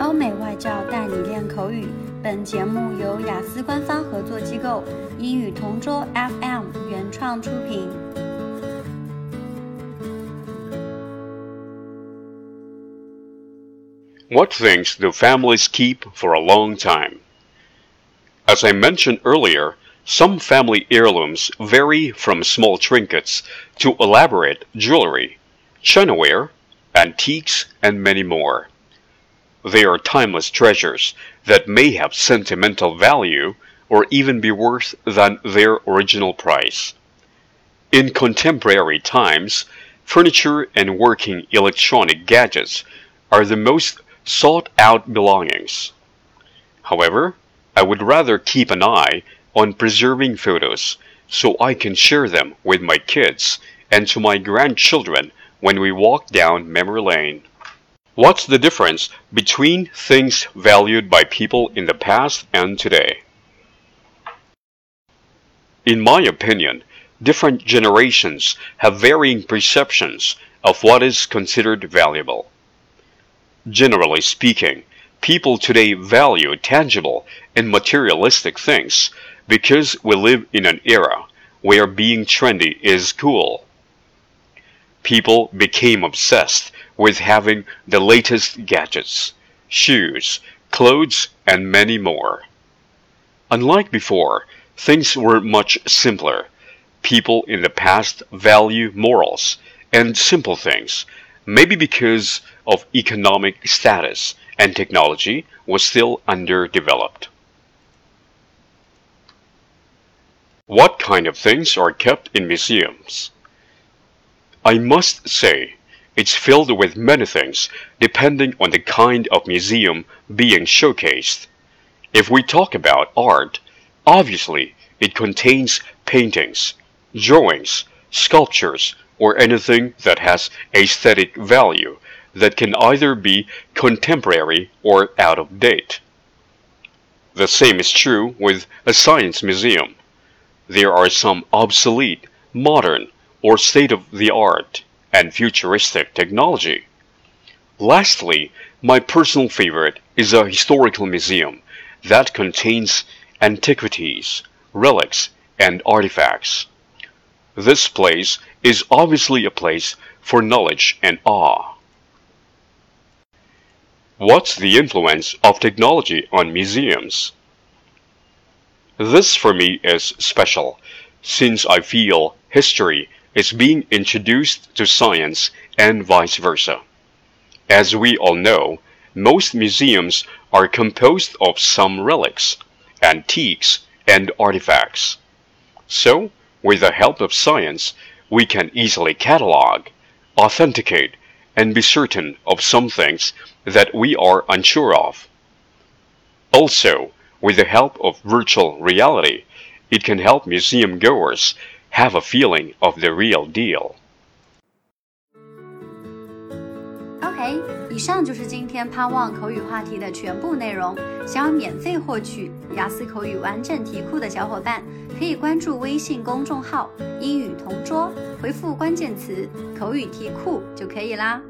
欧美外教带你练口语。本节目由雅思官方合作机构英语同桌 FM 原创出品。What things do families keep for a long time? As I mentioned earlier, some family heirlooms vary from small trinkets to elaborate jewelry, chinaware, antiques, and many more. They are timeless treasures that may have sentimental value or even be worse than their original price. In contemporary times, furniture and working electronic gadgets are the most sought out belongings. However, I would rather keep an eye on preserving photos so I can share them with my kids and to my grandchildren when we walk down memory lane. What's the difference between things valued by people in the past and today? In my opinion, different generations have varying perceptions of what is considered valuable. Generally speaking, people today value tangible and materialistic things because we live in an era where being trendy is cool. People became obsessed with having the latest gadgets, shoes, clothes, and many more. Unlike before, things were much simpler. People in the past value morals and simple things, maybe because of economic status and technology was still underdeveloped. What kind of things are kept in museums? I must say, it's filled with many things depending on the kind of museum being showcased. If we talk about art, obviously it contains paintings, drawings, sculptures, or anything that has aesthetic value that can either be contemporary or out of date. The same is true with a science museum. There are some obsolete, modern, or state of the art and futuristic technology. Lastly, my personal favorite is a historical museum that contains antiquities, relics, and artifacts. This place is obviously a place for knowledge and awe. What's the influence of technology on museums? This for me is special, since I feel history is being introduced to science and vice versa. As we all know, most museums are composed of some relics, antiques, and artifacts. So, with the help of science, we can easily catalog, authenticate, and be certain of some things that we are unsure of. Also, with the help of virtual reality, it can help museum goers have a feeling of the real deal. OK，以上就是今天盼望口语话题的全部内容。想要免费获取雅思口语完整题库的小伙伴，可以关注微信公众号“英语同桌”，回复关键词“口语题库”就可以啦。